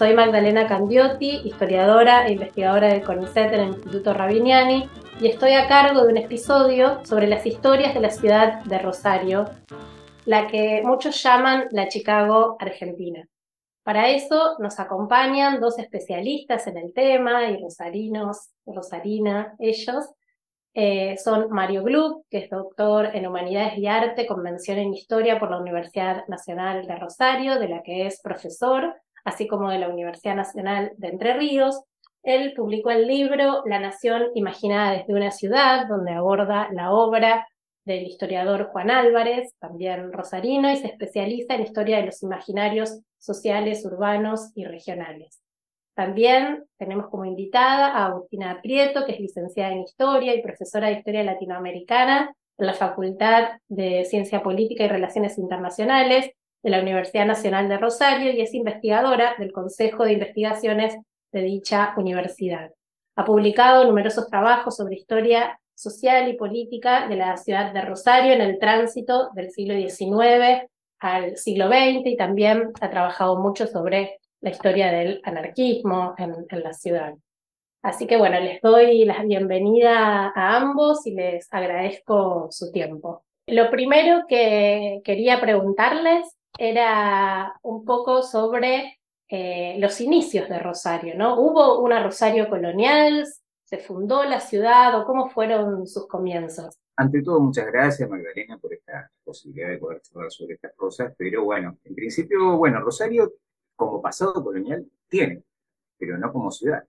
Soy Magdalena Candiotti, historiadora e investigadora del CONICET en el Instituto Rabiniani, y estoy a cargo de un episodio sobre las historias de la ciudad de Rosario, la que muchos llaman la Chicago Argentina. Para eso nos acompañan dos especialistas en el tema y rosarinos, rosarina, ellos. Eh, son Mario Gluck, que es doctor en Humanidades y Arte con mención en Historia por la Universidad Nacional de Rosario, de la que es profesor, así como de la Universidad Nacional de Entre Ríos. Él publicó el libro La Nación Imaginada desde una ciudad, donde aborda la obra del historiador Juan Álvarez, también rosarino, y se especializa en historia de los imaginarios sociales, urbanos y regionales. También tenemos como invitada a Agustina Prieto, que es licenciada en Historia y profesora de Historia Latinoamericana en la Facultad de Ciencia Política y Relaciones Internacionales de la Universidad Nacional de Rosario y es investigadora del Consejo de Investigaciones de dicha universidad. Ha publicado numerosos trabajos sobre historia social y política de la ciudad de Rosario en el tránsito del siglo XIX al siglo XX y también ha trabajado mucho sobre la historia del anarquismo en, la ciudad. Así que bueno, les doy la bienvenida a ambos y les agradezco su tiempo. Lo primero que quería preguntarles era un poco sobre eh, los inicios de Rosario, ¿no? ¿Hubo una Rosario colonial? ¿Se fundó la ciudad o cómo fueron sus comienzos? Ante todo, muchas gracias Magdalena por esta posibilidad de poder charlar sobre estas cosas, pero bueno, en principio, bueno, Rosario como pasado colonial tiene, pero no como ciudad,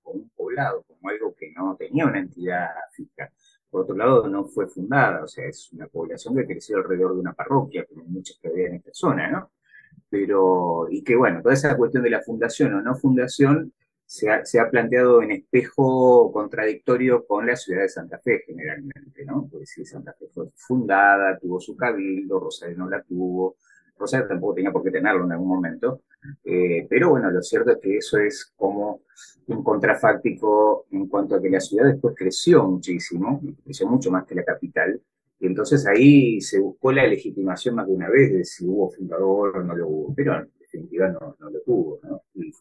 como un poblado, como algo que no tenía una entidad fija. Por otro lado, no fue fundada, o sea, es una población que creció alrededor de una parroquia, como muchas que había en esta zona, ¿no? Pero, y que bueno, toda esa cuestión de la fundación o no fundación se ha, se ha, planteado en espejo contradictorio con la ciudad de Santa Fe generalmente, ¿no? Porque si Santa Fe fue fundada, tuvo su cabildo, Rosario no la tuvo, Rosario tampoco tenía por qué tenerlo en algún momento, eh, pero bueno, lo cierto es que eso es como un contrafáctico en cuanto a que la ciudad después creció muchísimo, creció mucho más que la capital, y entonces ahí se buscó la legitimación más de una vez de si hubo fundador o no lo hubo, pero en definitiva no, no lo tuvo, ¿no? Y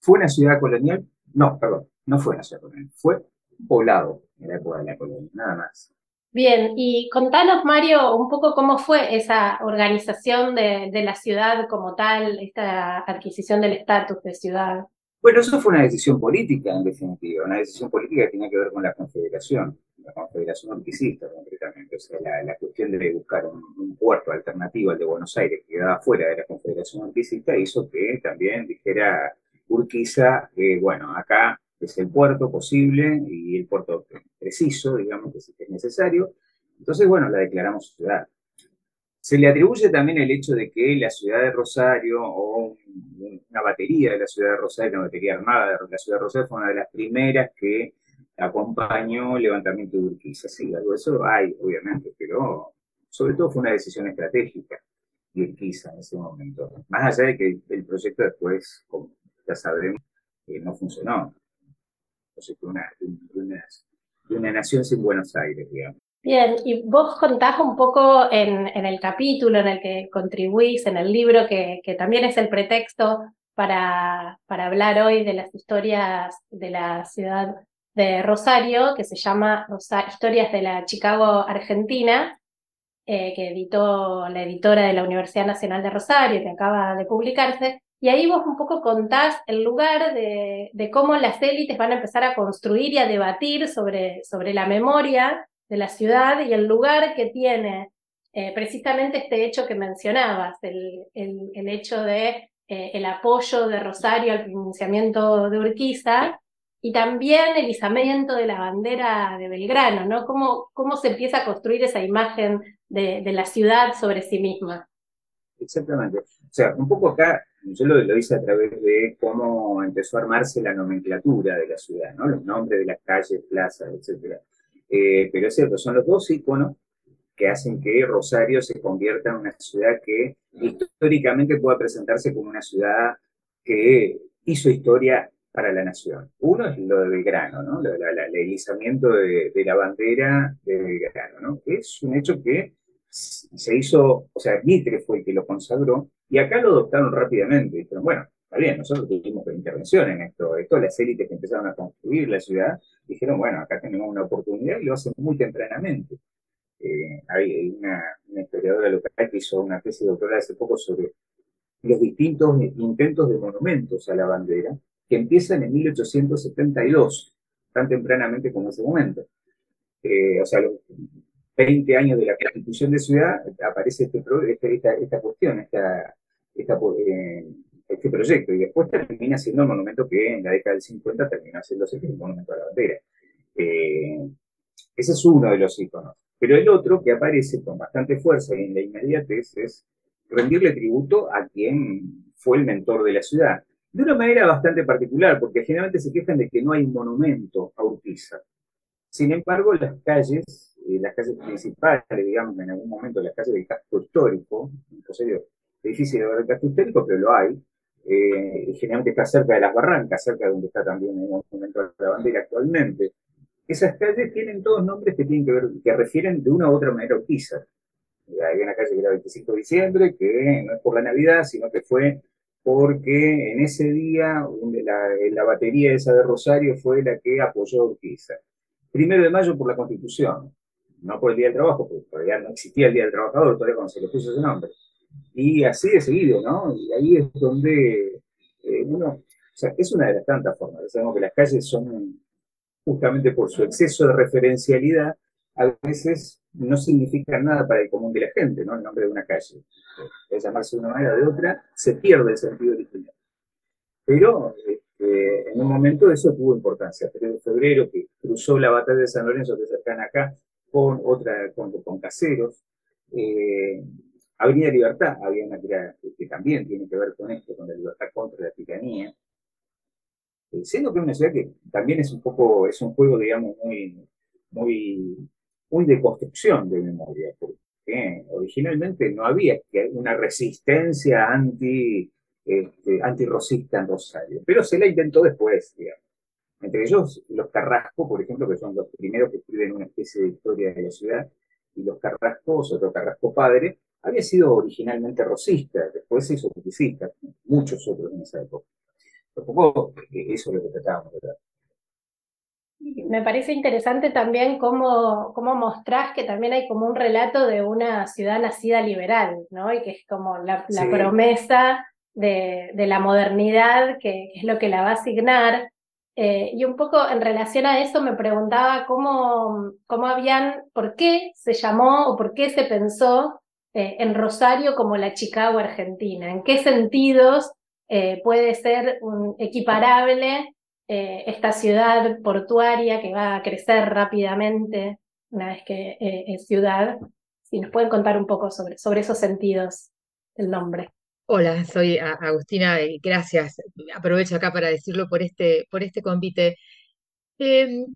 ¿Fue una ciudad colonial? No, perdón, no fue una ciudad colonial, fue un poblado en la época de la colonia, nada más. Bien, y contanos, Mario, un poco cómo fue esa organización de, la ciudad como tal, esta adquisición del estatus de ciudad. Bueno, eso fue una decisión política, en definitiva, una decisión política que tenía que ver con la confederación, la confederación anticista concretamente, o sea, la, cuestión de buscar un, puerto alternativo al de Buenos Aires que quedaba fuera de la confederación anticista hizo que también dijera Urquiza, que bueno, acá es el puerto posible y el puerto preciso, digamos, que es necesario. Entonces, bueno, la declaramos ciudad. Se le atribuye también el hecho de que la ciudad de Rosario o una batería de la ciudad de Rosario, una batería armada de la ciudad de Rosario, fue una de las primeras que acompañó el levantamiento de Urquiza. Sí, algo de eso hay, obviamente, pero sobre todo fue una decisión estratégica de Urquiza en ese momento. Más allá de que el proyecto después, como ya sabemos, eh, no funcionó una, de, una, nación sin Buenos Aires, digamos. Bien, y vos contás un poco en, en, el capítulo en el que contribuís, en el libro, que, que también es el pretexto para, para, hablar hoy de las historias de la ciudad de Rosario, que se llama Historias de la Chicago Argentina, eh, que editó la editora de la Universidad Nacional de Rosario, que acaba de publicarse, y ahí vos un poco contás el lugar de, cómo las élites van a empezar a construir y a debatir sobre, sobre la memoria de la ciudad y el lugar que tiene eh, precisamente este hecho que mencionabas, el, el, hecho de eh, el apoyo de Rosario al pronunciamiento de Urquiza y también el izamiento de la bandera de Belgrano, ¿no? ¿Cómo, cómo se empieza a construir esa imagen de, de la ciudad sobre sí misma? Exactamente. O sea, un poco acá yo lo, hice a través de cómo empezó a armarse la nomenclatura de la ciudad, ¿no? los nombres de las calles, plazas, etc. Eh, pero es cierto, son los dos iconos que hacen que Rosario se convierta en una ciudad que históricamente pueda presentarse como una ciudad que hizo historia para la nación. Uno es lo de Belgrano, ¿no? el de, de, la bandera de Belgrano, ¿no? es un hecho que se hizo, o sea, Mitre fue el que lo consagró, y acá lo adoptaron rápidamente. Dijeron, bueno, está bien, nosotros tuvimos intervención en esto. Esto, las élites que empezaron a construir la ciudad, dijeron, bueno, acá tenemos una oportunidad y lo hacen muy tempranamente. Eh, hay una, historiadora local que hizo una tesis doctoral hace poco sobre los distintos intentos de monumentos a la bandera, que empiezan en 1872, tan tempranamente como ese momento. Eh, o sea, los 20 años de la constitución de ciudad, aparece este, este esta, esta, cuestión, eh, este proyecto, y después termina siendo un monumento que en la década del 50 terminó siendo el monumento a la bandera. Eh, ese es uno de los iconos. Pero el otro que aparece con bastante fuerza y en la inmediatez es rendirle tributo a quien fue el mentor de la ciudad. De una manera bastante particular, porque generalmente se quejan de que no hay monumento a Urquiza. Sin embargo, las calles, eh, las calles principales, digamos, en algún momento las calles del casco histórico, en serio, es difícil de ver el casco histórico, pero lo hay, eh, generalmente está cerca de las barrancas, cerca de donde está también el monumento de la bandera actualmente. Esas calles tienen todos nombres que tienen que ver, que refieren de una u otra manera a Urquiza. Eh, hay una calle que era 25 de diciembre, que no es por la Navidad, sino que fue porque en ese día la, la batería esa de Rosario fue la que apoyó a Urquiza primero de mayo por la Constitución, no por el Día del Trabajo, porque todavía no existía el Día del Trabajador, todavía cuando se le puso ese nombre. Y así de seguido, ¿no? Y ahí es donde eh, uno, o sea, es una de las tantas formas. Sabemos que las calles son, justamente por su exceso de referencialidad, a veces no significan nada para el común de la gente, ¿no? El nombre de una calle. De llamarse de una manera o de otra, se pierde el sentido original. Pero eh, en un momento eso tuvo importancia. pero de febrero, que cruzó la batalla de San Lorenzo, que cercana acá, con otra, con, con caseros. Eh, Libertad, había una que, también tiene que ver con esto, con la libertad contra la tiranía. Eh, siendo que es una ciudad que también es un poco, es un juego, digamos, muy, muy, muy de construcción de memoria, porque originalmente no había una resistencia anti este, antirrocista en Rosario, pero se la inventó después, digamos. Entre ellos los Carrasco, por ejemplo, que son los primeros que escriben una especie de historia de la ciudad, y los Carrascos, otro Carrasco padre, había sido originalmente rosista, después se hizo publicista, muchos otros en esa época. Tampoco eso es lo que tratábamos de ver. Me parece interesante también cómo, cómo mostrás que también hay como un relato de una ciudad nacida liberal, ¿no? Y que es como la, la promesa de, la modernidad, que, es lo que la va a asignar. Eh, y un poco en relación a eso me preguntaba cómo, cómo habían, por qué se llamó o por qué se pensó eh, en Rosario como la Chicago argentina, en qué sentidos eh, puede ser equiparable esta ciudad portuaria que va a crecer rápidamente una vez que es ciudad. Si nos pueden contar un poco sobre, sobre esos sentidos del nombre. Hola, soy Agustina, y gracias. Aprovecho acá para decirlo por este, por este convite. Em,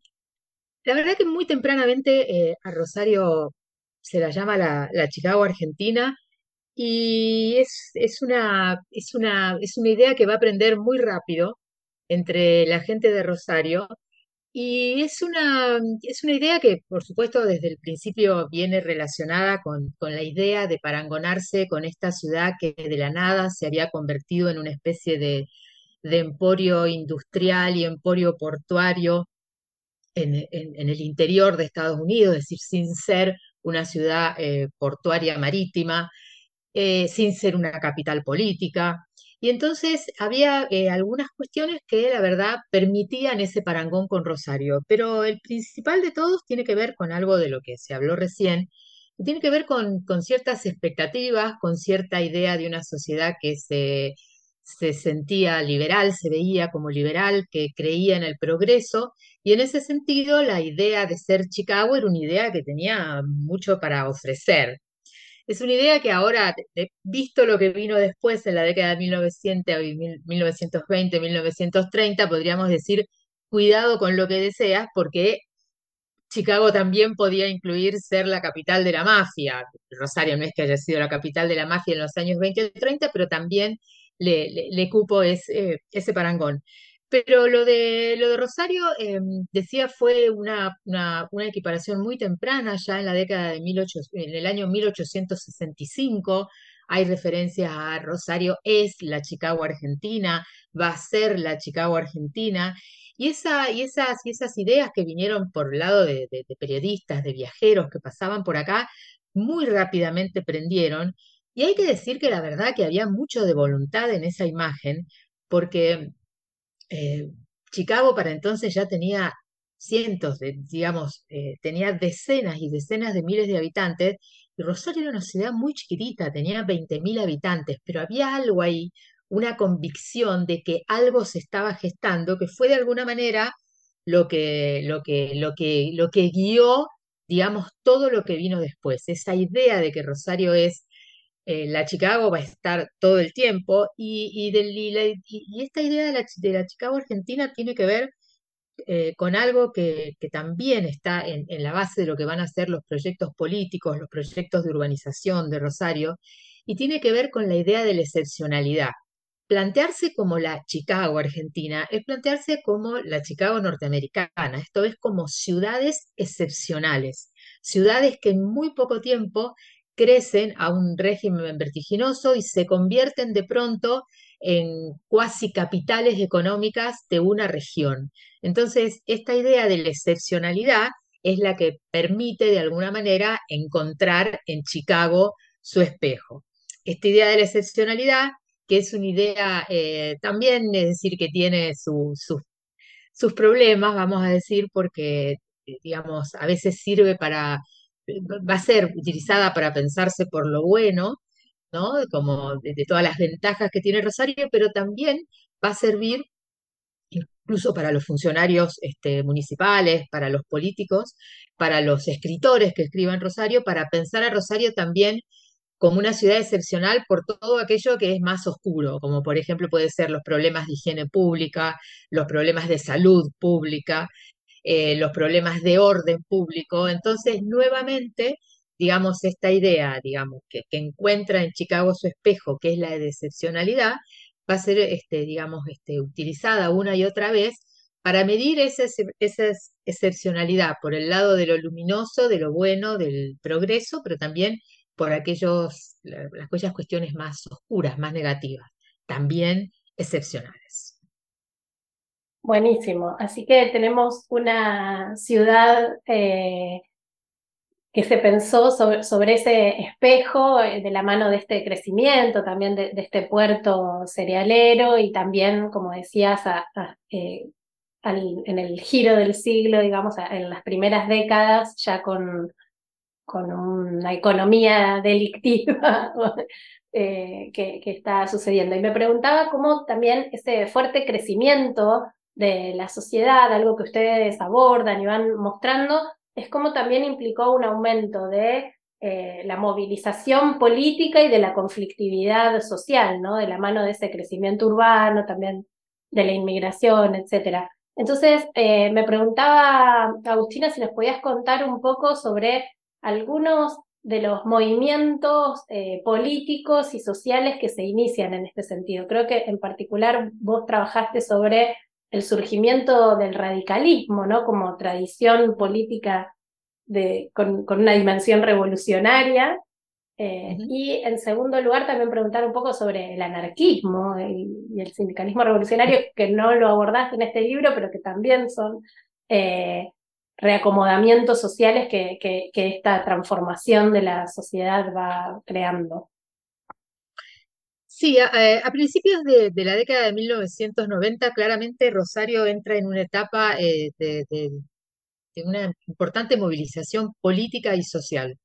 la verdad que muy tempranamente eh, a Rosario se la llama la, Chicago Argentina y es, es, una, es, una, es una idea que va a aprender muy rápido entre la gente de Rosario y es una, es una idea que, por supuesto, desde el principio viene relacionada con, con, la idea de parangonarse con esta ciudad que de la nada se había convertido en una especie de, de emporio industrial y emporio portuario en, en, el interior de Estados Unidos, es decir, sin ser una ciudad eh, portuaria marítima, eh, sin ser una capital política. Y entonces había eh, algunas cuestiones que la verdad permitían ese parangón con Rosario, pero el principal de todos tiene que ver con algo de lo que se habló recién, tiene que ver con, con ciertas expectativas, con cierta idea de una sociedad que se, se sentía liberal, se veía como liberal, que creía en el progreso, y en ese sentido la idea de ser Chicago era una idea que tenía mucho para ofrecer. Es una idea que ahora, visto lo que vino después en la década de 1900, 1920, 1930, podríamos decir, cuidado con lo que deseas, porque Chicago también podía incluir ser la capital de la mafia. Rosario no es que haya sido la capital de la mafia en los años 20 y 30, pero también le, cupo ese, ese parangón. Pero lo de, lo de Rosario, em, decía, fue una, una, equiparación muy temprana, ya en la década de 18, en el año 1865. Hay referencias a Rosario es la Chicago Argentina, va a ser la Chicago Argentina. Y, esa, y, esas, y esas ideas que vinieron por el lado de periodistas, de viajeros que pasaban por acá, muy rápidamente prendieron. Y hay que decir que la verdad que había mucho de voluntad en esa imagen, porque eh, Chicago para entonces ya tenía cientos de, digamos, eh, tenía decenas y decenas de miles de habitantes, y Rosario era una ciudad muy chiquitita, tenía 20.000 habitantes, pero había algo ahí, una convicción de que algo se estaba gestando, que fue de alguna manera lo que, lo que, lo que, lo que guió, digamos, todo lo que vino después. Esa idea de que Rosario es eh, la Chicago va a estar todo el tiempo y, esta idea de la, Chicago Argentina tiene que ver eh, con algo que, también está en, la base de lo que van a ser los proyectos políticos, los proyectos de urbanización de Rosario, y tiene que ver con la idea de la excepcionalidad. Plantearse como la Chicago argentina es plantearse como la Chicago norteamericana, esto es como ciudades excepcionales, ciudades que en muy poco tiempo crecen a un régimen vertiginoso y se convierten de pronto en cuasi capitales económicas de una región. Entonces, esta idea de la excepcionalidad es la que permite de alguna manera encontrar en Chicago su espejo. Esta idea de la excepcionalidad, que es una idea eh, también, es decir, que tiene sus problemas, vamos a decir, porque, digamos, a veces sirve para va a ser utilizada para pensarse por lo bueno, ¿no? Como de, todas las ventajas que tiene Rosario, pero también va a servir incluso para los funcionarios este, municipales, para los políticos, para los escritores que escriban Rosario, para pensar a Rosario también como una ciudad excepcional por todo aquello que es más oscuro, como por ejemplo puede ser los problemas de higiene pública, los problemas de salud pública, eh, los problemas de orden público. Entonces, nuevamente, digamos, esta idea, digamos, que, encuentra en Chicago su espejo, que es la de excepcionalidad, va a ser, este, digamos, este, utilizada una y otra vez para medir esa, esa excepcionalidad por el lado de lo luminoso, de lo bueno, del progreso, pero también por aquellos, aquellas cuestiones más oscuras, más negativas, también excepcionales. Buenísimo. Así que tenemos una ciudad eh, que se pensó sobre, ese espejo eh, de la mano de este crecimiento, también de, este puerto cerealero y también, como decías, eh, en el giro del siglo, digamos, en las primeras décadas, ya con, con una economía delictiva que, que está sucediendo. Y me preguntaba cómo también ese fuerte crecimiento de la sociedad, algo que ustedes abordan y van mostrando, es como también implicó un aumento de eh, la movilización política y de la conflictividad social, ¿no? De la mano de ese crecimiento urbano, también de la inmigración, etc. Entonces, eh, me preguntaba, Agustina, si nos podías contar un poco sobre algunos de los movimientos eh, políticos y sociales que se inician en este sentido. Creo que en particular vos trabajaste sobre el surgimiento del radicalismo, ¿no? Como tradición política de, con, una dimensión revolucionaria. Eh, y en segundo lugar, también preguntar un poco sobre el anarquismo y, el sindicalismo revolucionario, que no lo abordaste en este libro, pero que también son eh, reacomodamientos sociales que, que esta transformación de la sociedad va creando. Sí, a, a principios de, la década de 1990, claramente Rosario entra en una etapa eh, de, una importante movilización política y social.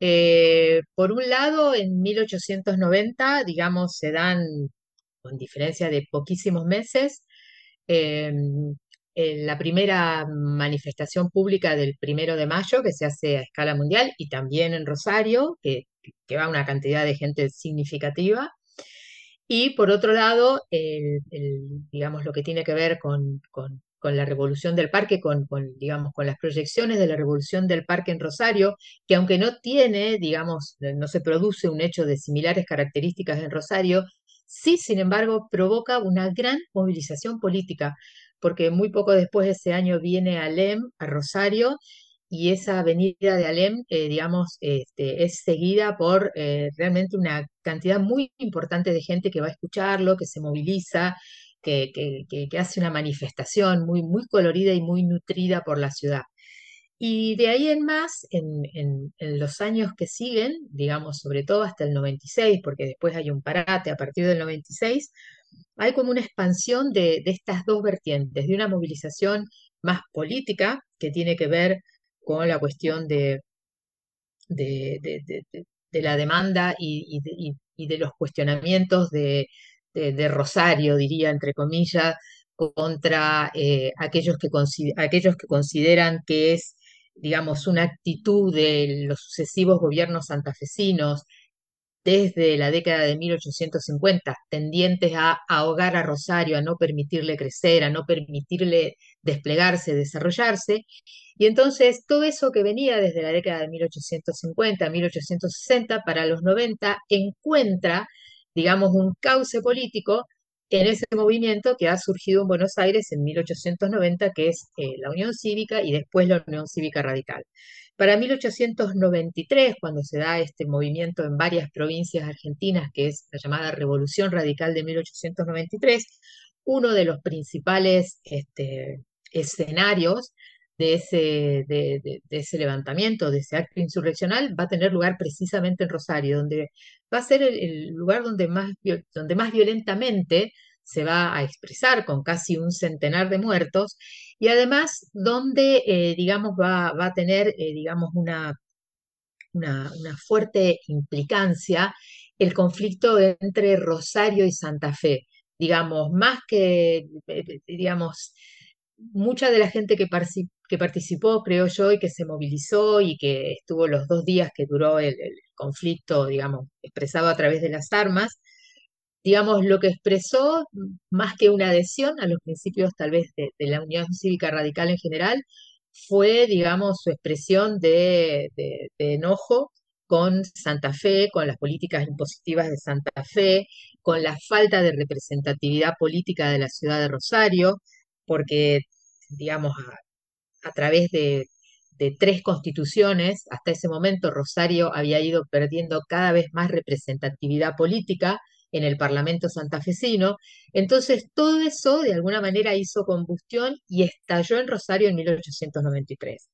Eh, por un lado, en 1890, digamos, se dan, con diferencia de poquísimos meses, la primera manifestación pública del primero de mayo que se hace a escala mundial y también en Rosario, que que va una cantidad de gente significativa. Y por otro lado, el, digamos, lo que tiene que ver con, con, la revolución del parque, con, digamos, con las proyecciones de la revolución del parque en Rosario, que aunque no tiene, digamos, no se produce un hecho de similares características en Rosario, sí, sin embargo, provoca una gran movilización política, porque muy poco después de ese año viene Alem a Rosario y esa avenida de Alem, eh, digamos, este, es seguida por eh, realmente una cantidad muy importante de gente que va a escucharlo, que se moviliza, que, que, hace una manifestación muy, muy colorida y muy nutrida por la ciudad. Y de ahí en más, en, en, los años que siguen, digamos, sobre todo hasta el 96, porque después hay un parate a partir del 96, hay como una expansión de, de estas dos vertientes, de una movilización más política, que tiene que ver con la cuestión de, de, la demanda y, y, de los cuestionamientos de, Rosario, diría, entre comillas, contra eh, aquellos, que aquellos que consideran que es, digamos, una actitud de los sucesivos gobiernos santafesinos desde la década de 1850, tendientes a ahogar a Rosario, a no permitirle crecer, a no permitirle desplegarse, desarrollarse. Y entonces todo eso que venía desde la década de 1850, 1860, para los 90, encuentra, digamos, un cauce político en ese movimiento que ha surgido en Buenos Aires en 1890, que es eh, la Unión Cívica y después la Unión Cívica Radical. Para 1893, cuando se da este movimiento en varias provincias argentinas, que es la llamada Revolución Radical de 1893, uno de los principales este, escenarios de ese, de, ese levantamiento, de ese acto insurreccional, va a tener lugar precisamente en Rosario, donde va a ser el, lugar donde más, donde más violentamente se va a expresar con casi un centenar de muertos y además donde, eh, digamos, va, a tener, eh, digamos, una, una, fuerte implicancia el conflicto entre Rosario y Santa Fe. Digamos, más que, eh, digamos, mucha de la gente que, participó, creo yo, y que se movilizó y que estuvo los dos días que duró el conflicto, digamos, expresado a través de las armas, digamos, lo que expresó, más que una adhesión a los principios tal vez de, la Unión Cívica Radical en general, fue, digamos, su expresión de, enojo con Santa Fe, con las políticas impositivas de Santa Fe, con la falta de representatividad política de la ciudad de Rosario, porque, digamos, a, través de, de tres constituciones, hasta ese momento Rosario había ido perdiendo cada vez más representatividad política, en el Parlamento santafesino. Entonces, todo eso de alguna manera hizo combustión y estalló en Rosario en 1893.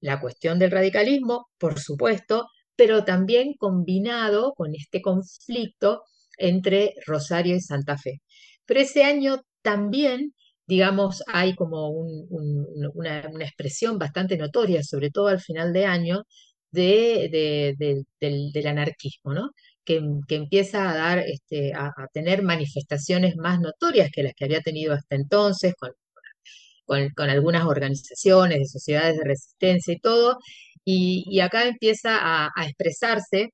La cuestión del radicalismo, por supuesto, pero también combinado con este conflicto entre Rosario y Santa Fe. Pero ese año también, digamos, hay como una, expresión bastante notoria, sobre todo al final de año, de, del, anarquismo, que, empieza a dar, este, a, tener manifestaciones más notorias que las que había tenido hasta entonces, con, algunas organizaciones de sociedades de resistencia y todo, y, acá empieza a, expresarse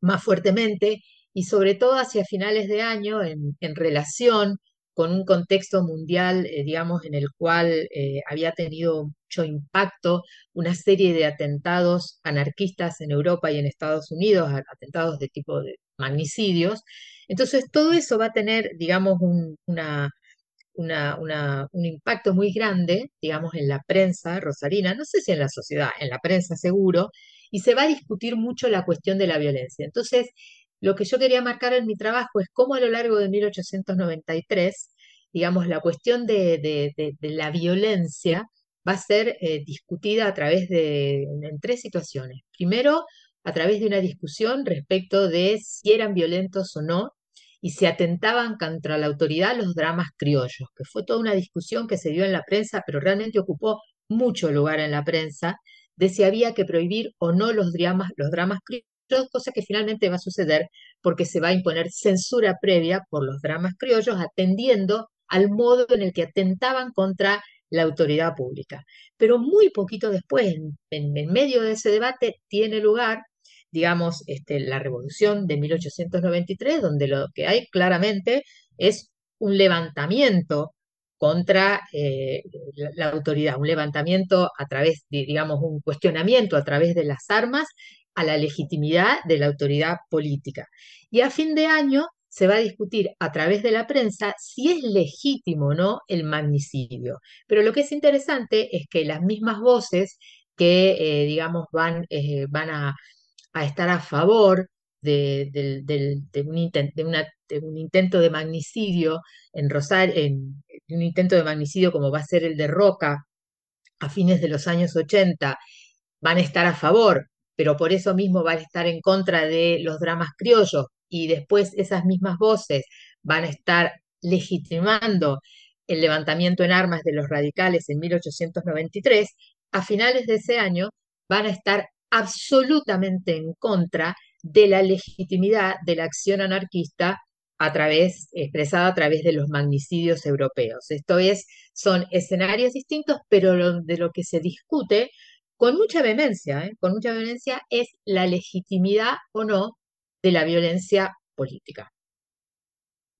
más fuertemente y sobre todo hacia finales de año en relación con un contexto mundial, eh, digamos, en el cual eh, había tenido mucho impacto una serie de atentados anarquistas en Europa y en Estados Unidos, atentados de tipo de magnicidios. Entonces, todo eso va a tener, digamos, un, impacto muy grande, digamos, en la prensa rosarina, no sé si en la sociedad, en la prensa seguro, y se va a discutir mucho la cuestión de la violencia. Entonces, lo que yo quería marcar en mi trabajo es cómo a lo largo de 1893, digamos, la cuestión de, la violencia va a ser eh, discutida a través de tres situaciones. Primero, a través de una discusión respecto de si eran violentos o no y si atentaban contra la autoridad los dramas criollos, que fue toda una discusión que se dio en la prensa, pero realmente ocupó mucho lugar en la prensa, de si había que prohibir o no los dramas, los dramas criollos cosa que finalmente va a suceder porque se va a imponer censura previa por los dramas criollos atendiendo al modo en el que atentaban contra la autoridad pública. Pero muy poquito después, en, medio de ese debate, tiene lugar digamos, este, la revolución de 1893, donde lo que hay claramente es un levantamiento contra eh, la, autoridad, un levantamiento a través, digamos, un cuestionamiento a través de las armas a la legitimidad de la autoridad política. Y a fin de año se va a discutir a través de la prensa si es legítimo o no el magnicidio. Pero lo que es interesante es que las mismas voces que, eh, digamos, van, eh, van a, estar a favor de, un, intento de magnicidio en Rosario, en, un intento de magnicidio como va a ser el de Roca a fines de los años 80, van a estar a favor, pero por eso mismo van a estar en contra de los dramas criollos y después esas mismas voces van a estar legitimando el levantamiento en armas de los radicales en 1893, a finales de ese año van a estar absolutamente en contra de la legitimidad de la acción anarquista a través, expresada a través de los magnicidios europeos. Esto es, son escenarios distintos, pero de lo que se discute con mucha vehemencia, ¿eh? con mucha vehemencia, es la legitimidad o no de la violencia política.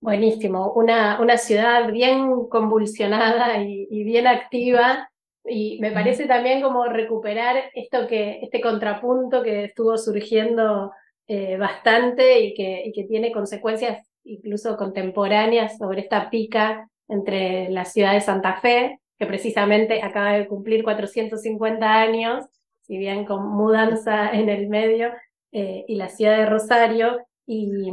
Buenísimo, una, una ciudad bien convulsionada y, bien activa y me parece también como recuperar esto que, este contrapunto que estuvo surgiendo eh, bastante y que, y que tiene consecuencias incluso contemporáneas sobre esta pica entre la ciudad de Santa Fe, que precisamente acaba de cumplir 450 años, si bien con mudanza en el medio, eh, y la ciudad de Rosario, y,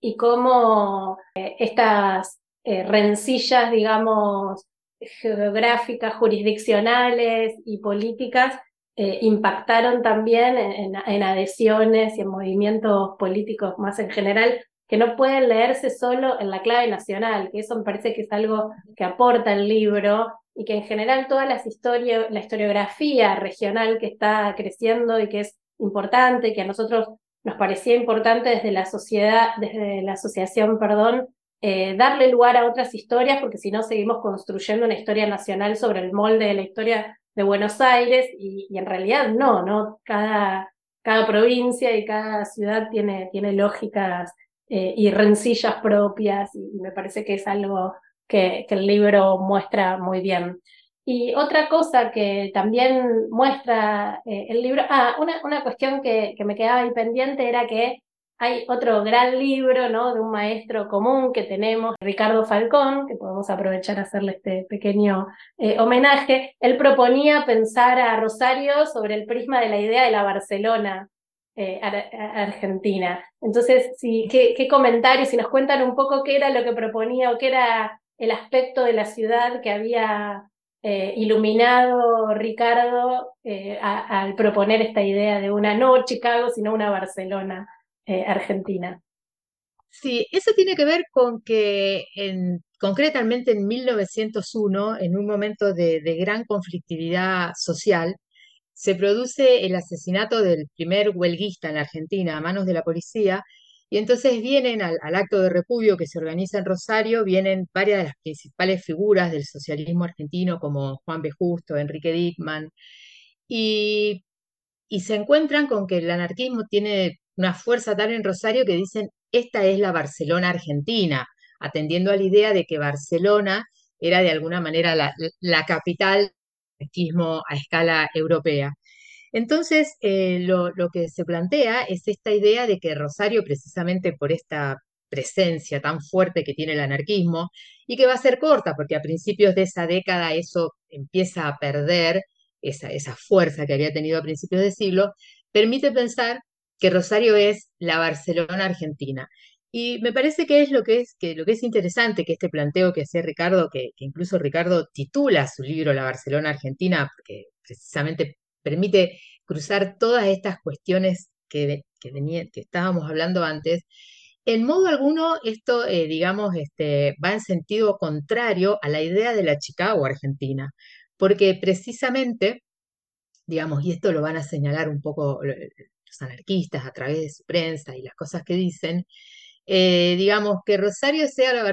y cómo eh, estas eh, rencillas, digamos, geográficas, jurisdiccionales y políticas impactaron también en, en, adhesiones y en movimientos políticos más en general, que no pueden leerse solo en la clave nacional, que eso me parece que es algo que aporta el libro y que en general toda las historia, la historiografía regional que está creciendo y que es importante, que a nosotros nos parecía importante desde la sociedad, desde la asociación, perdón, eh, darle lugar a otras historias, porque si no seguimos construyendo una historia nacional sobre el molde de la historia de Buenos Aires, y, en realidad no, ¿no? Cada, cada provincia y cada ciudad tiene, tiene lógicas eh, y rencillas propias, y me parece que es algo que, el libro muestra muy bien. Y otra cosa que también muestra eh, el libro, ah, una, una cuestión que, que, me quedaba ahí pendiente era que hay otro gran libro, ¿no? De un maestro común que tenemos, Ricardo Falcón, que podemos aprovechar a hacerle este pequeño eh, homenaje. Él proponía pensar a Rosario sobre el prisma de la idea de la Barcelona eh, argentina. Entonces, sí, ¿qué, ¿qué, comentarios? Si nos cuentan un poco qué era lo que proponía o qué era el aspecto de la ciudad que había eh, iluminado Ricardo eh, al proponer esta idea de una no Chicago, sino una Barcelona eh, argentina. Sí, eso tiene que ver con que en, concretamente en 1901, en un momento de gran conflictividad social, se produce el asesinato del primer huelguista en Argentina a manos de la policía, y entonces vienen al, acto de repudio que se organiza en Rosario, vienen varias de las principales figuras del socialismo argentino, como Juan B. Justo, Enrique Dickman, y, se encuentran con que el anarquismo tiene una fuerza tal en Rosario que dicen, esta es la Barcelona argentina, atendiendo a la idea de que Barcelona era de alguna manera la capital del anarquismo a escala europea. Entonces, eh, lo, que se plantea es esta idea de que Rosario, precisamente por esta presencia tan fuerte que tiene el anarquismo, y que va a ser corta, porque a principios de esa década eso empieza a perder esa, fuerza que había tenido a principios de siglo, permite pensar que Rosario es la Barcelona argentina. Y me parece que es lo que es, que lo que es interesante que este planteo que hace Ricardo, que, que incluso Ricardo titula su libro La Barcelona Argentina, porque precisamente permite cruzar todas estas cuestiones que, que, que estábamos hablando antes. En modo alguno, esto, eh, digamos, este, va en sentido contrario a la idea de la Chicago argentina, porque precisamente, digamos, y esto lo van a señalar un poco los anarquistas a través de su prensa y las cosas que dicen, eh, digamos, que Rosario sea la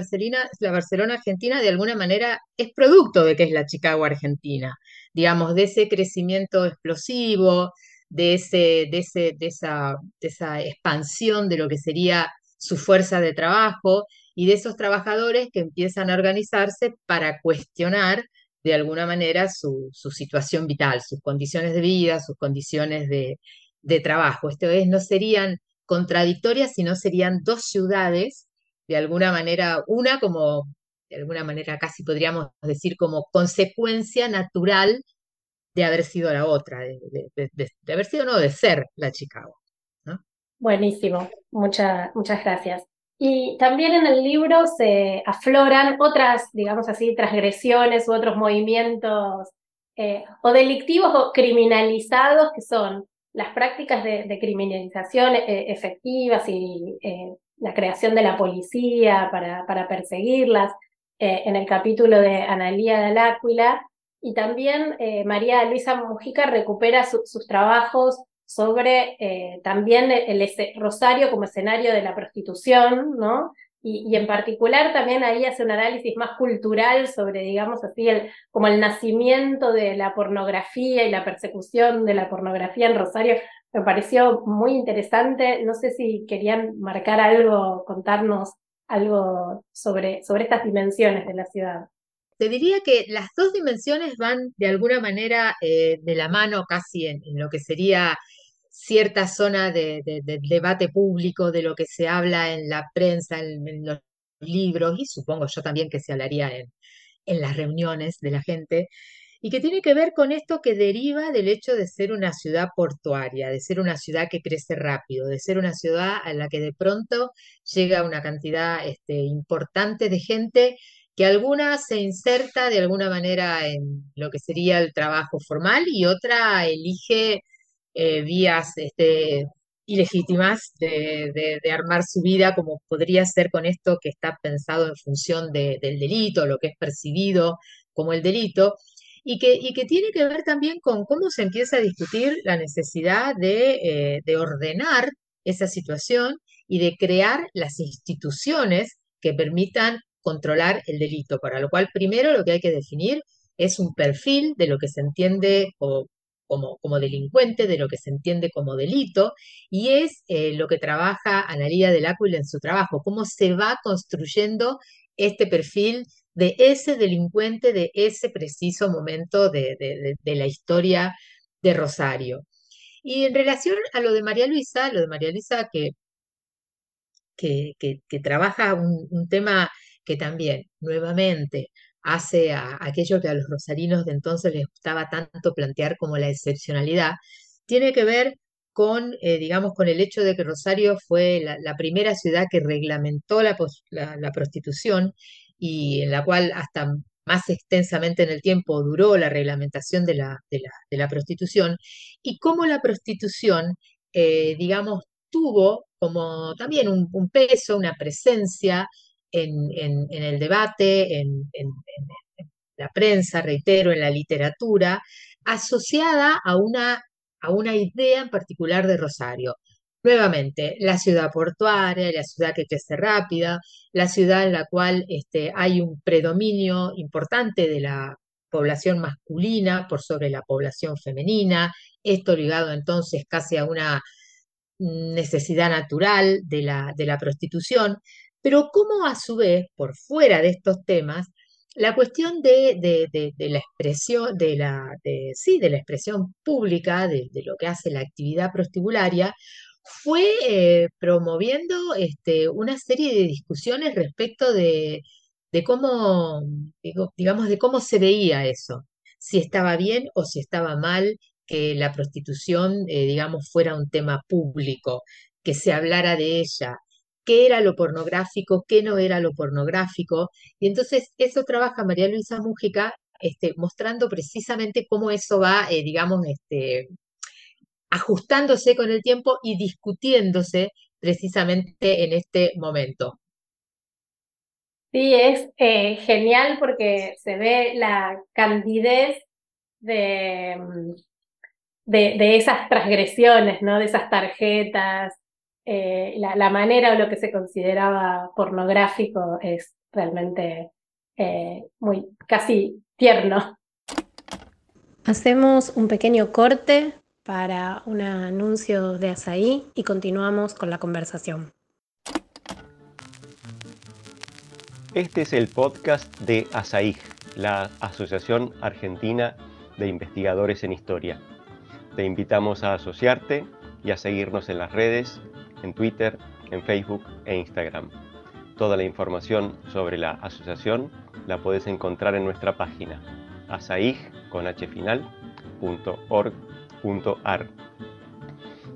la Barcelona argentina, de alguna manera es producto de que es la Chicago argentina, digamos, de ese crecimiento explosivo, de, ese, de, ese, de, esa, de esa expansión de lo que sería su fuerza de trabajo y de esos trabajadores que empiezan a organizarse para cuestionar de alguna manera su, su situación vital, sus condiciones de vida, sus condiciones de, de trabajo. Esto es, no serían contradictorias, sino serían dos ciudades, de alguna manera, una como, de alguna manera casi podríamos decir como consecuencia natural de haber sido la otra, de, haber sido, no, de ser la Chicago. Buenísimo, muchas muchas gracias. Y también en el libro se afloran otras, digamos así, transgresiones u otros movimientos eh, o delictivos o criminalizados que son las prácticas de, criminalización eh, efectivas y eh, la creación de la policía para, para perseguirlas, en el capítulo de Analía de Aláquila, y también María Luisa Mujica recupera sus trabajos sobre eh, también el, Rosario como escenario de la prostitución, ¿no? Y, en particular también ahí hace un análisis más cultural sobre, digamos así, el, como el nacimiento de la pornografía y la persecución de la pornografía en Rosario. Me pareció muy interesante. No sé si querían marcar algo, contarnos algo sobre, sobre estas dimensiones de la ciudad. Te diría que las dos dimensiones van de alguna manera eh, de la mano casi en, lo que sería cierta zona de, debate público, de lo que se habla en la prensa, en, los libros, y supongo yo también que se hablaría en, en las reuniones de la gente, y que tiene que ver con esto que deriva del hecho de ser una ciudad portuaria, de ser una ciudad que crece rápido, de ser una ciudad a la que de pronto llega una cantidad este, importante de gente que alguna se inserta de alguna manera en lo que sería el trabajo formal y otra elige eh, vías este, ilegítimas de, armar su vida, como podría ser con esto que está pensado en función del delito, lo que es percibido como el delito, y que, y que tiene que ver también con cómo se empieza a discutir la necesidad de, eh, de ordenar esa situación y de crear las instituciones que permitan controlar el delito, para lo cual primero lo que hay que definir es un perfil de lo que se entiende como, como delincuente, de lo que se entiende como delito, y es eh, lo que trabaja Analía del Áquila en su trabajo, cómo se va construyendo este perfil de ese delincuente, de ese preciso momento de, la historia de Rosario. Y en relación a lo de María Luisa, lo de María Luisa que, que, que, trabaja un, tema que también, nuevamente, hace a, aquello que a los rosarinos de entonces les gustaba tanto plantear como la excepcionalidad, tiene que ver con, eh, digamos, con el hecho de que Rosario fue la, primera ciudad que reglamentó la, prostitución y en la cual hasta más extensamente en el tiempo duró la reglamentación de la, de la, prostitución y cómo la prostitución, eh, digamos, tuvo como también un, peso, una presencia en, el debate, en, la prensa, reitero, en la literatura, asociada a una, a una idea en particular de Rosario. Nuevamente, la ciudad portuaria, la ciudad que crece rápida, la ciudad en la cual este, hay un predominio importante de la población masculina por sobre la población femenina, esto ligado entonces casi a una necesidad natural de la, de la prostitución, pero cómo a su vez, por fuera de estos temas, la cuestión de, la expresión, de la, sí, de la expresión pública, de, lo que hace la actividad prostibularia, fue eh, promoviendo este, una serie de discusiones respecto de, cómo, digamos, de cómo se veía eso, si estaba bien o si estaba mal que la prostitución, eh, digamos, fuera un tema público, que se hablara de ella, qué era lo pornográfico, qué no era lo pornográfico. Y entonces eso trabaja María Luisa Mújica este, mostrando precisamente cómo eso va, eh, digamos, este, ajustándose con el tiempo y discutiéndose precisamente en este momento. Sí, es eh, genial porque se ve la candidez de, de, de, esas transgresiones, ¿no? De esas tarjetas, eh, la, manera o lo que se consideraba pornográfico es realmente eh, muy casi tierno. Hacemos un pequeño corte para un anuncio de Azaí y continuamos con la conversación. Este es el podcast de ASAIG, la Asociación Argentina de Investigadores en Historia. Te invitamos a asociarte y a seguirnos en las redes, en Twitter, en Facebook e Instagram. Toda la información sobre la asociación la puedes encontrar en nuestra página asaig.org.ar.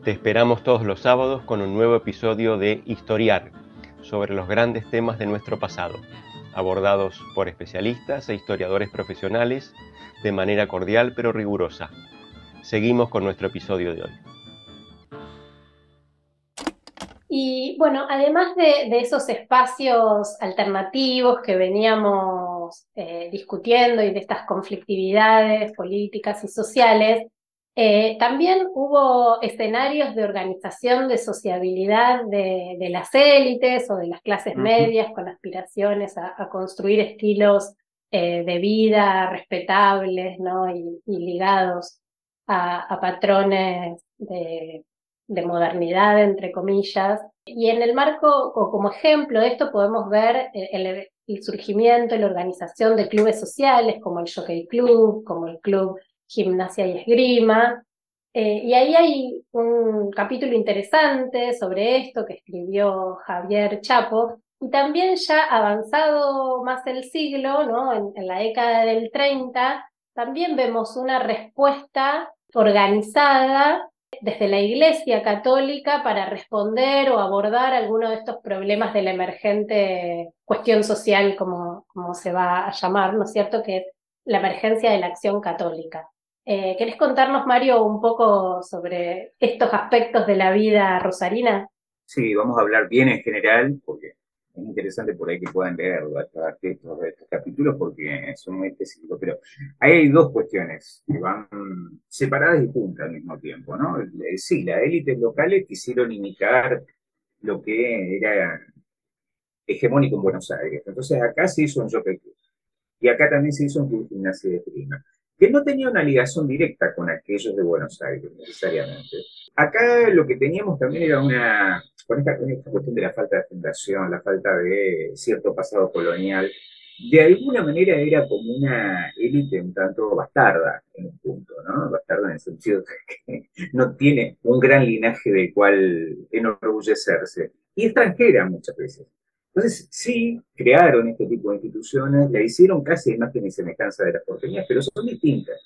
Te esperamos todos los sábados con un nuevo episodio de Historiar sobre los grandes temas de nuestro pasado, abordados por especialistas e historiadores profesionales de manera cordial pero rigurosa. Seguimos con nuestro episodio de hoy. Y bueno, además de, esos espacios alternativos que veníamos eh, discutiendo y de estas conflictividades políticas y sociales, eh, también hubo escenarios de organización de sociabilidad de, las élites o de las clases medias con aspiraciones a, construir estilos eh, de vida respetables ¿no? y, ligados a, patrones de, modernidad, entre comillas. Y en el marco, o como ejemplo de esto, podemos ver el, el surgimiento y la organización de clubes sociales como el Jockey Club, como el Club gimnasia y esgrima. Eh, y ahí hay un capítulo interesante sobre esto que escribió Javier Chapo. Y también ya avanzado más el siglo, ¿no? en, la década del 30, también vemos una respuesta organizada desde la Iglesia Católica para responder o abordar alguno de estos problemas de la emergente cuestión social, como, como se va a llamar, ¿no es cierto?, que es la emergencia de la acción católica. Eh, ¿Querés contarnos, Mario, un poco sobre estos aspectos de la vida rosarina? Sí, vamos a hablar bien en general, porque es interesante por ahí que puedan leer estos, capítulos porque son muy específicos, pero hay dos cuestiones que van separadas y juntas al mismo tiempo, ¿no? Sí, las élites locales quisieron imitar lo que era hegemónico en Buenos Aires. Entonces acá se hizo un Jockey Y acá también se hizo un club gimnasia de prima que no tenía una ligación directa con aquellos de Buenos Aires necesariamente. Acá lo que teníamos también era una, con esta, cuestión de la falta de fundación, la falta de cierto pasado colonial, de alguna manera era como una élite un tanto bastarda en un punto, ¿no? Bastarda en el sentido de que no tiene un gran linaje del cual enorgullecerse, y extranjera muchas veces. Entonces, sí, crearon este tipo de instituciones, le hicieron casi imagen y semejanza de las porteñas, pero son distintas,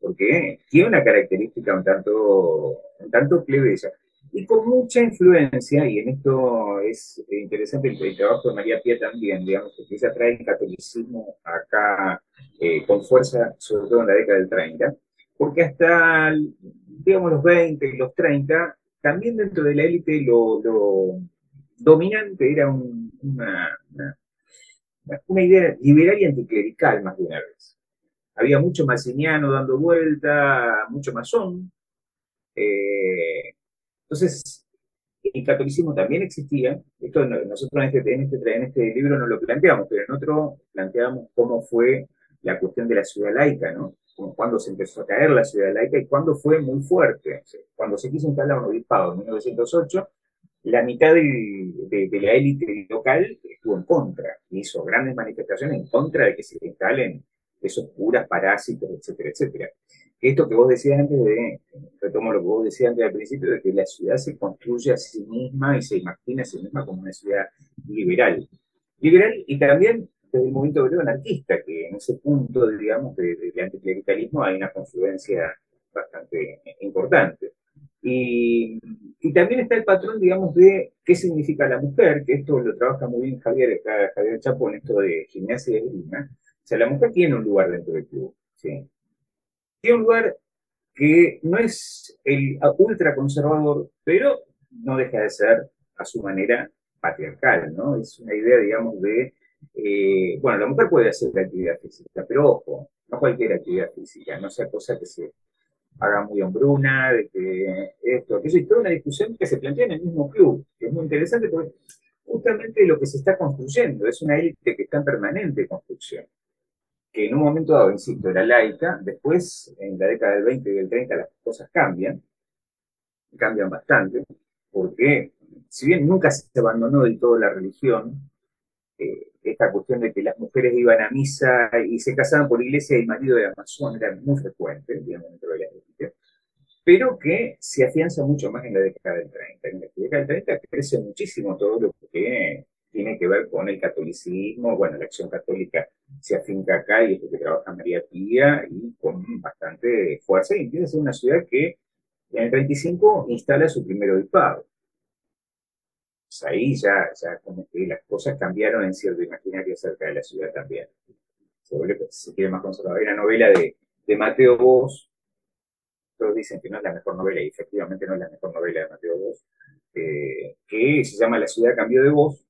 porque tiene una característica un tanto, un tanto plebeya, y con mucha influencia, y en esto es interesante el, trabajo de María Pía también, digamos, que ella trae el catolicismo acá eh, con fuerza, sobre todo en la década del 30, porque hasta, digamos, los 20 y los 30, también dentro de la élite lo, lo dominante era un una, una, idea liberal y anticlerical más de una vez. Había mucho masiniano dando vuelta, mucho masón. Eh, entonces, el catolicismo también existía. Esto nosotros en este, en, este, en este libro no lo planteamos, pero en otro planteamos cómo fue la cuestión de la ciudad laica, ¿no? Cuando se empezó a caer la ciudad laica y cuándo fue muy fuerte. Cuando se quiso instalar un obispado en 1908, la mitad de, la élite local estuvo en contra, hizo grandes manifestaciones en contra de que se instalen esos curas parásitos, etcétera, etcétera. Esto que vos decías antes de, retomo lo que vos decías antes al principio, de que la ciudad se construye a sí misma y se imagina a sí misma como una ciudad liberal. Liberal y también desde el movimiento obrero anarquista, que en ese punto, digamos, del de, anticlericalismo hay una confluencia bastante importante. Y, también está el patrón, digamos, de qué significa la mujer, que esto lo trabaja muy bien Javier, Javier Chapo en esto de gimnasia y esgrima. O sea, la mujer tiene un lugar dentro del club, ¿sí? Tiene un lugar que no es el ultraconservador, pero no deja de ser a su manera patriarcal, ¿no? Es una idea, digamos, de, eh, bueno, la mujer puede hacer la actividad física, pero ojo, no cualquier actividad física, no sea cosa que se haga muy hombruna, de que esto, aquello, y toda una discusión que se plantea en el mismo club, que es muy interesante porque justamente lo que se está construyendo es una élite que está en permanente construcción, que en un momento dado, insisto, era laica, después, en la década del 20 y del 30, las cosas cambian, cambian bastante, porque si bien nunca se abandonó del todo la religión, eh, esta cuestión de que las mujeres iban a misa y se casaban por iglesia y marido era masón era muy frecuente, digamos, dentro de la religión, pero que se afianza mucho más en la década del 30. En la década del 30 crece muchísimo todo lo que tiene que ver con el catolicismo, bueno, la acción católica se afinca acá y es que trabaja María Pía y con bastante fuerza y empieza a ser una ciudad que en el 35 instala su primer obispado. Pues ahí ya, ya como que las cosas cambiaron en cierto imaginario acerca de la ciudad también. Se vuelve, más conservador. Hay una novela de, de Mateo Vos, todos dicen que no es la mejor novela, y efectivamente no es la mejor novela de Mateo Vos, eh, que se llama La ciudad cambió de voz,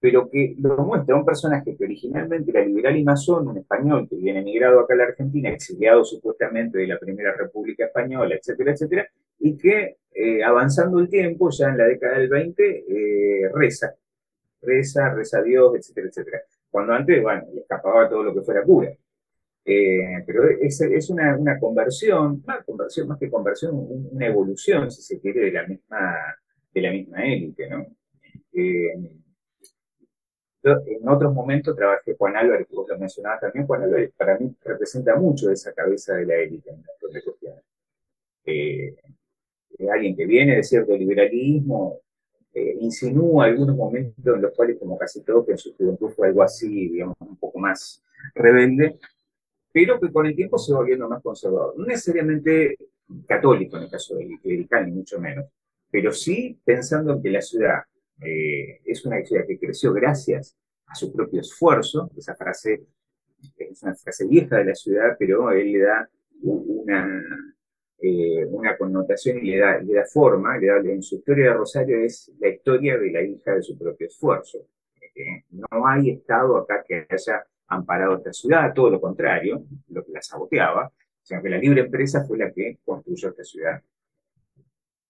pero que lo muestra un personaje que originalmente era liberal y masón, un español que viene emigrado acá a la Argentina, exiliado supuestamente de la Primera República Española, etcétera, etcétera, y que eh, avanzando el tiempo, ya en la década del 20, eh, reza, reza, reza a Dios, etcétera, etcétera. Cuando antes, bueno, le escapaba todo lo que fuera cura. Eh, pero es, es una, una, conversión, más conversión, más que conversión, una evolución, si se quiere, de la misma, de la misma élite, ¿no? en otros momentos trabajé Juan Álvarez, que vos lo mencionabas también, Juan Álvarez para mí representa mucho esa cabeza de la élite en de cuestiones. Alguien que viene de cierto liberalismo, eh, insinúa algunos momentos en los cuales, como casi todo, que en su juventud fue algo así, digamos, un poco más rebelde, pero que con el tiempo se va volviendo más conservador. No necesariamente católico en el caso clerical, ni mucho menos, pero sí pensando en que la ciudad eh, es una ciudad que creció gracias a su propio esfuerzo, esa frase es una frase vieja de la ciudad, pero él le da una, eh, una connotación y le da, le da forma, le da, en su historia de Rosario es la historia de la hija de su propio esfuerzo. Eh, no hay Estado acá que haya amparado esta ciudad, todo lo contrario, lo que la saboteaba, sino que la libre empresa fue la que construyó esta ciudad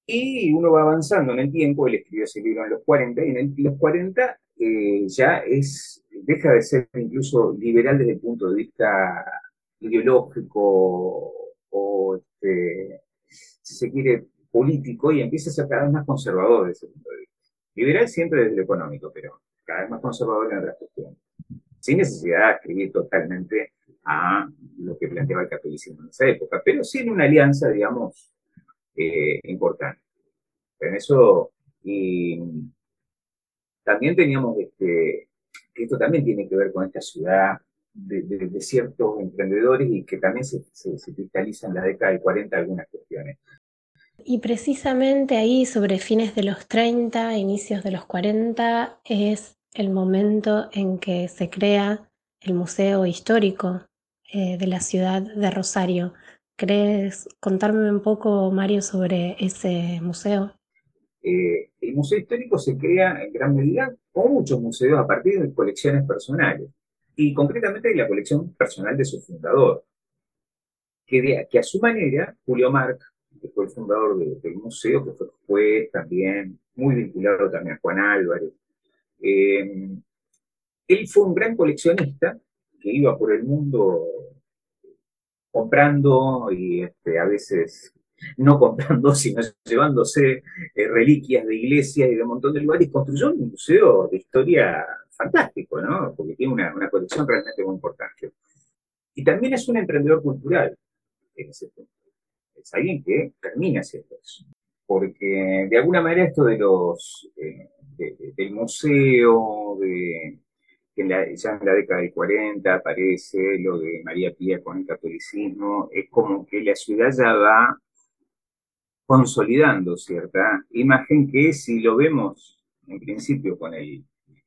y uno va avanzando en el tiempo, él escribió ese libro en los 40, y en los 40 eh, ya es, deja de ser incluso liberal desde el punto de vista ideológico o, este, si se quiere, político, y empieza a ser cada vez más conservador desde ese punto de vista. Liberal siempre desde lo económico, pero cada vez más conservador en otras cuestiones. Sin necesidad de escribir totalmente a lo que planteaba el catolicismo en esa época, pero sí en una alianza, digamos, eh, importante. En eso, y también teníamos, este, esto también tiene que ver con esta ciudad de, ciertos emprendedores y que también se, se, cristaliza en la década del 40 algunas cuestiones. Y precisamente ahí, sobre fines de los 30, inicios de los 40, es el momento en que se crea el Museo Histórico eh, de la ciudad de Rosario. ¿Crees contarme un poco, Mario, sobre ese museo? Eh, el Museo Histórico se crea en gran medida, como muchos museos, a partir de colecciones personales, y concretamente de la colección personal de su fundador, que, a su manera, Julio Marc, que fue el fundador del museo, que fue también, muy vinculado también a Juan Álvarez, eh, él fue un gran coleccionista que iba por el mundo comprando y este, a veces no comprando, sino llevándose eh, reliquias de iglesias y de un montón de lugares, construyó un museo de historia fantástico, ¿no? Porque tiene una, una colección realmente muy importante. Y también es un emprendedor cultural, en ese punto. Es alguien que termina haciendo eso. Porque de alguna manera esto de los, eh, del museo, de, que ya en la década del 40 aparece lo de María Pía con el catolicismo, es como que la ciudad ya va consolidando cierta imagen que si lo vemos en principio con el,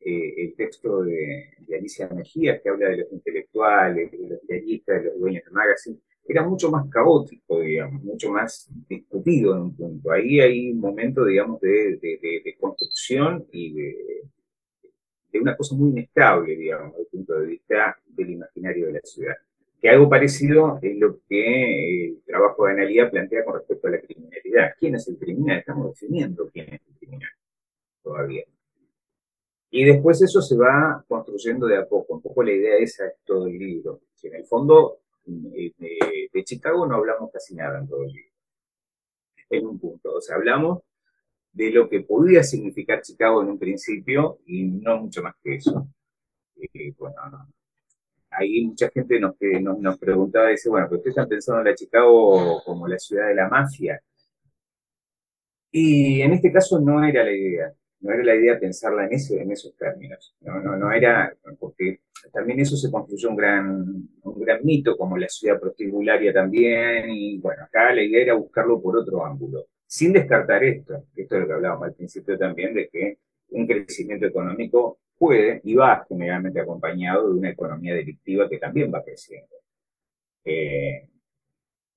eh, el texto de, Alicia Mejía, que habla de los intelectuales, de los diaristas, de los dueños de magazine, era mucho más caótico, digamos, mucho más discutido en un punto. Ahí hay un momento, digamos, de, construcción y de, una cosa muy inestable, digamos, desde el punto de vista del imaginario de la ciudad. Que algo parecido es lo que el trabajo de Analía plantea con respecto a la criminalidad. ¿Quién es el criminal? Estamos definiendo quién es el criminal todavía. Y después eso se va construyendo de a poco. Un poco la idea esa es todo el libro. En el fondo, eh, de, de Chicago no hablamos casi nada en todo el libro. En un punto. O sea, hablamos de lo que podía significar Chicago en un principio y no mucho más que eso. Eh, bueno, ahí mucha gente nos, nos, nos preguntaba, dice, bueno, pero ustedes están pensando en la Chicago como la ciudad de la mafia. Y en este caso no era la idea, no era la idea pensarla en, en esos términos, no, no, no era, porque también eso se construyó un gran, un gran mito, como la ciudad prostibularia también, y bueno, acá la idea era buscarlo por otro ángulo sin descartar esto, esto es lo que hablábamos al principio también, de que un crecimiento económico puede y va generalmente acompañado de una economía delictiva que también va creciendo. Eh,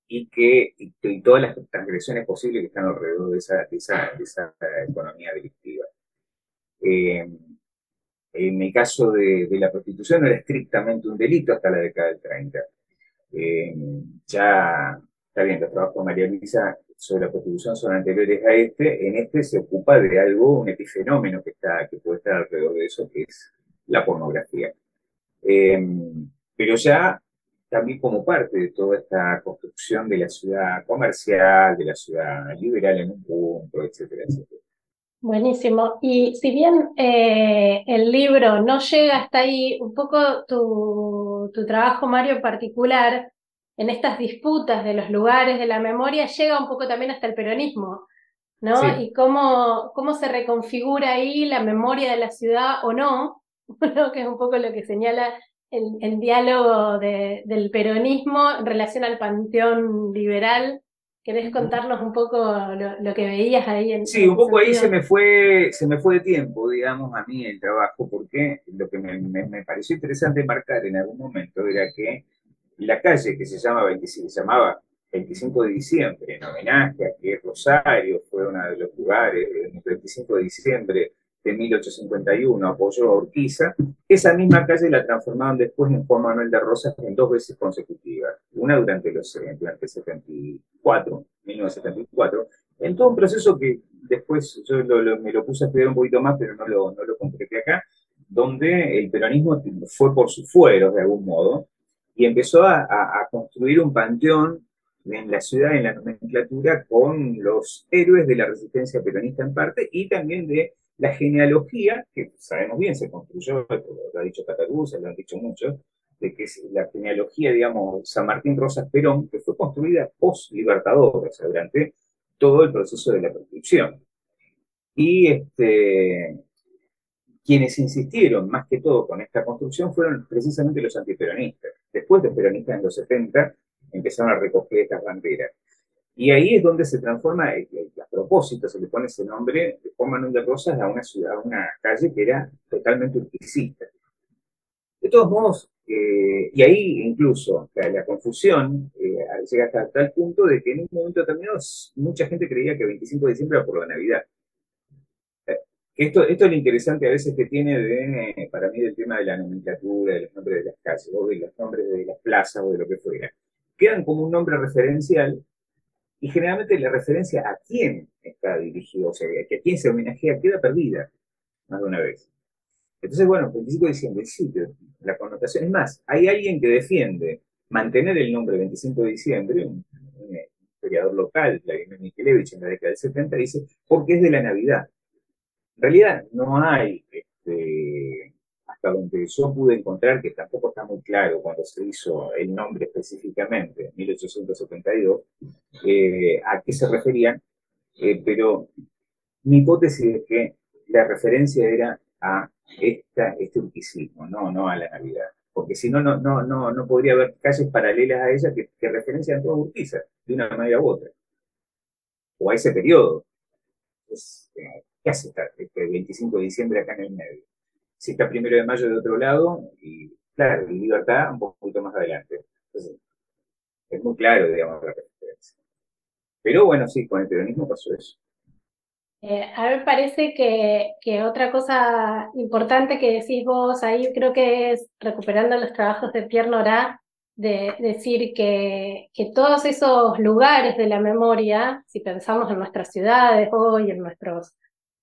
y que y, todas las transgresiones posibles que están alrededor de esa, esa, esa economía delictiva. Eh, en el caso de, la prostitución no era estrictamente un delito hasta la década del 30. Eh, ya, está bien, los trabajos de María Luisa sobre la prostitución son anteriores a este, en este se ocupa de algo, un epifenómeno que, puede estar alrededor de eso, que es la pornografía. Em, pero ya también como parte de toda esta construcción de la ciudad comercial, de la ciudad liberal en un punto, etcétera, etcétera. Buenísimo. Y si bien eh, el libro no llega hasta ahí, un poco tu, tu trabajo, Mario, en particular, en estas disputas de los lugares de la memoria llega un poco también hasta el peronismo, ¿no? Y cómo, cómo se reconfigura ahí la memoria de la ciudad o no, que es un poco lo que señala el, diálogo del peronismo en relación al panteón liberal. ¿Querés contarnos un poco lo, que veías ahí? En, sí, un poco ahí se me, fue, se me fue de tiempo, digamos, a mí el trabajo, porque lo que me, me pareció interesante marcar en algún momento era que la calle que se, llama 25, se llamaba 25 de diciembre, en homenaje a que Rosario fue uno de los lugares, el 25 de diciembre de 1851 apoyó a Urquiza, esa misma calle la transformaron después en Juan Manuel de Rosas en dos veces consecutivas, una durante los durante 74, 1974, en todo un proceso que después yo me lo puse a estudiar un poquito más, pero no lo, no lo concreté acá, donde el peronismo fue por sus fueros de algún modo, y empezó a, construir un panteón en la ciudad, en la nomenclatura, con los héroes de la resistencia peronista en parte y también de la genealogía, que sabemos bien, se construyó, lo ha dicho se lo han dicho muchos, de que es la genealogía, digamos, San Martín Rosas Perón, que fue construida post-libertador, o sea, durante todo el proceso de la construcción. Y este, quienes insistieron más que todo con esta construcción fueron precisamente los antiperonistas. Después de peronistas en los 70 empezaron a recoger estas banderas. Y ahí es donde se transforma, a propósito, se le pone ese nombre de Manuel de Rosas a una ciudad, a una calle que era totalmente urquicista. De todos modos, eh, y ahí incluso la confusión eh, llega hasta tal punto de que en un momento determinado mucha gente creía que el 25 de diciembre era por la Navidad. Esto, esto es lo interesante a veces que tiene de, para mí del tema de la nomenclatura, de los nombres de las calles, o de los nombres de las plazas, o de lo que fuera. Quedan como un nombre referencial, y generalmente la referencia a quién está dirigido, o sea, a quién se homenajea, queda perdida, más de una vez. Entonces, bueno, 25 de diciembre, sí, la connotación es más, hay alguien que defiende mantener el nombre 25 de diciembre, un, historiador local, Vladimir Mikelevich, en la década del 70, dice, porque es de la Navidad. En realidad no hay, este, donde yo pude encontrar, que tampoco está muy claro cuando se hizo el nombre específicamente, en 1872, eh, a qué se referían, eh, pero mi hipótesis es que la referencia era a esta, este urquicismo, no, no a la Navidad. Porque si no, no, no, no, no podría haber calles paralelas a ella que, que referencian todas Urquiza, de una manera u otra. O a ese periodo. Eh, ¿qué hace este 25 de diciembre acá en el medio? Si está primero de mayo de otro lado, y claro, libertad un poquito más adelante. Entonces, es muy claro, digamos, la referencia. Pero bueno, sí, con el peronismo pasó eso. Eh, a mí me parece que, que, otra cosa importante que decís vos ahí, creo que es recuperando los trabajos de Pierre Nora, de decir que, que, todos esos lugares de la memoria, si pensamos en nuestras ciudades hoy, en nuestros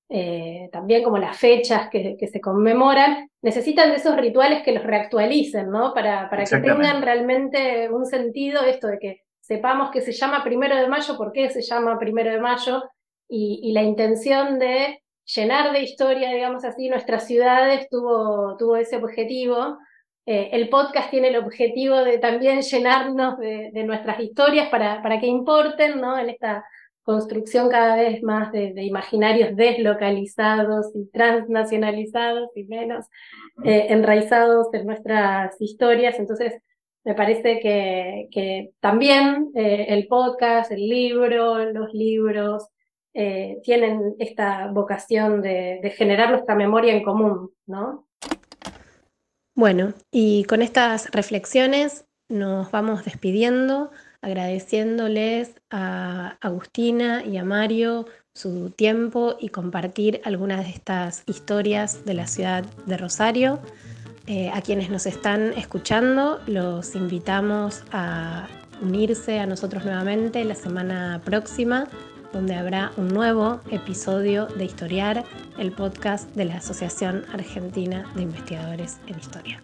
eh, también como las fechas que, se conmemoran, necesitan de esos rituales que los reactualicen, ¿no? Para, para que tengan realmente un sentido esto de que sepamos que se llama primero de mayo, por qué se llama primero de mayo, y, la intención de llenar de historia, digamos así, nuestras ciudades tuvo, tuvo ese objetivo. Eh, el podcast tiene el objetivo de también llenarnos de, nuestras historias para, para que importen, ¿no? En esta construcción cada vez más de, imaginarios deslocalizados y transnacionalizados y menos eh, enraizados en nuestras historias. Entonces, me parece que, también eh, el podcast, el libro, los libros, eh, tienen esta vocación de, de generar nuestra memoria en común, ¿no? Bueno, y con estas reflexiones nos vamos despidiendo agradeciéndoles a Agustina y a Mario su tiempo y compartir algunas de estas historias de la ciudad de Rosario. Eh, a quienes nos están escuchando, los invitamos a unirse a nosotros nuevamente la semana próxima, donde habrá un nuevo episodio de Historiar, el podcast de la Asociación Argentina de Investigadores en Historia.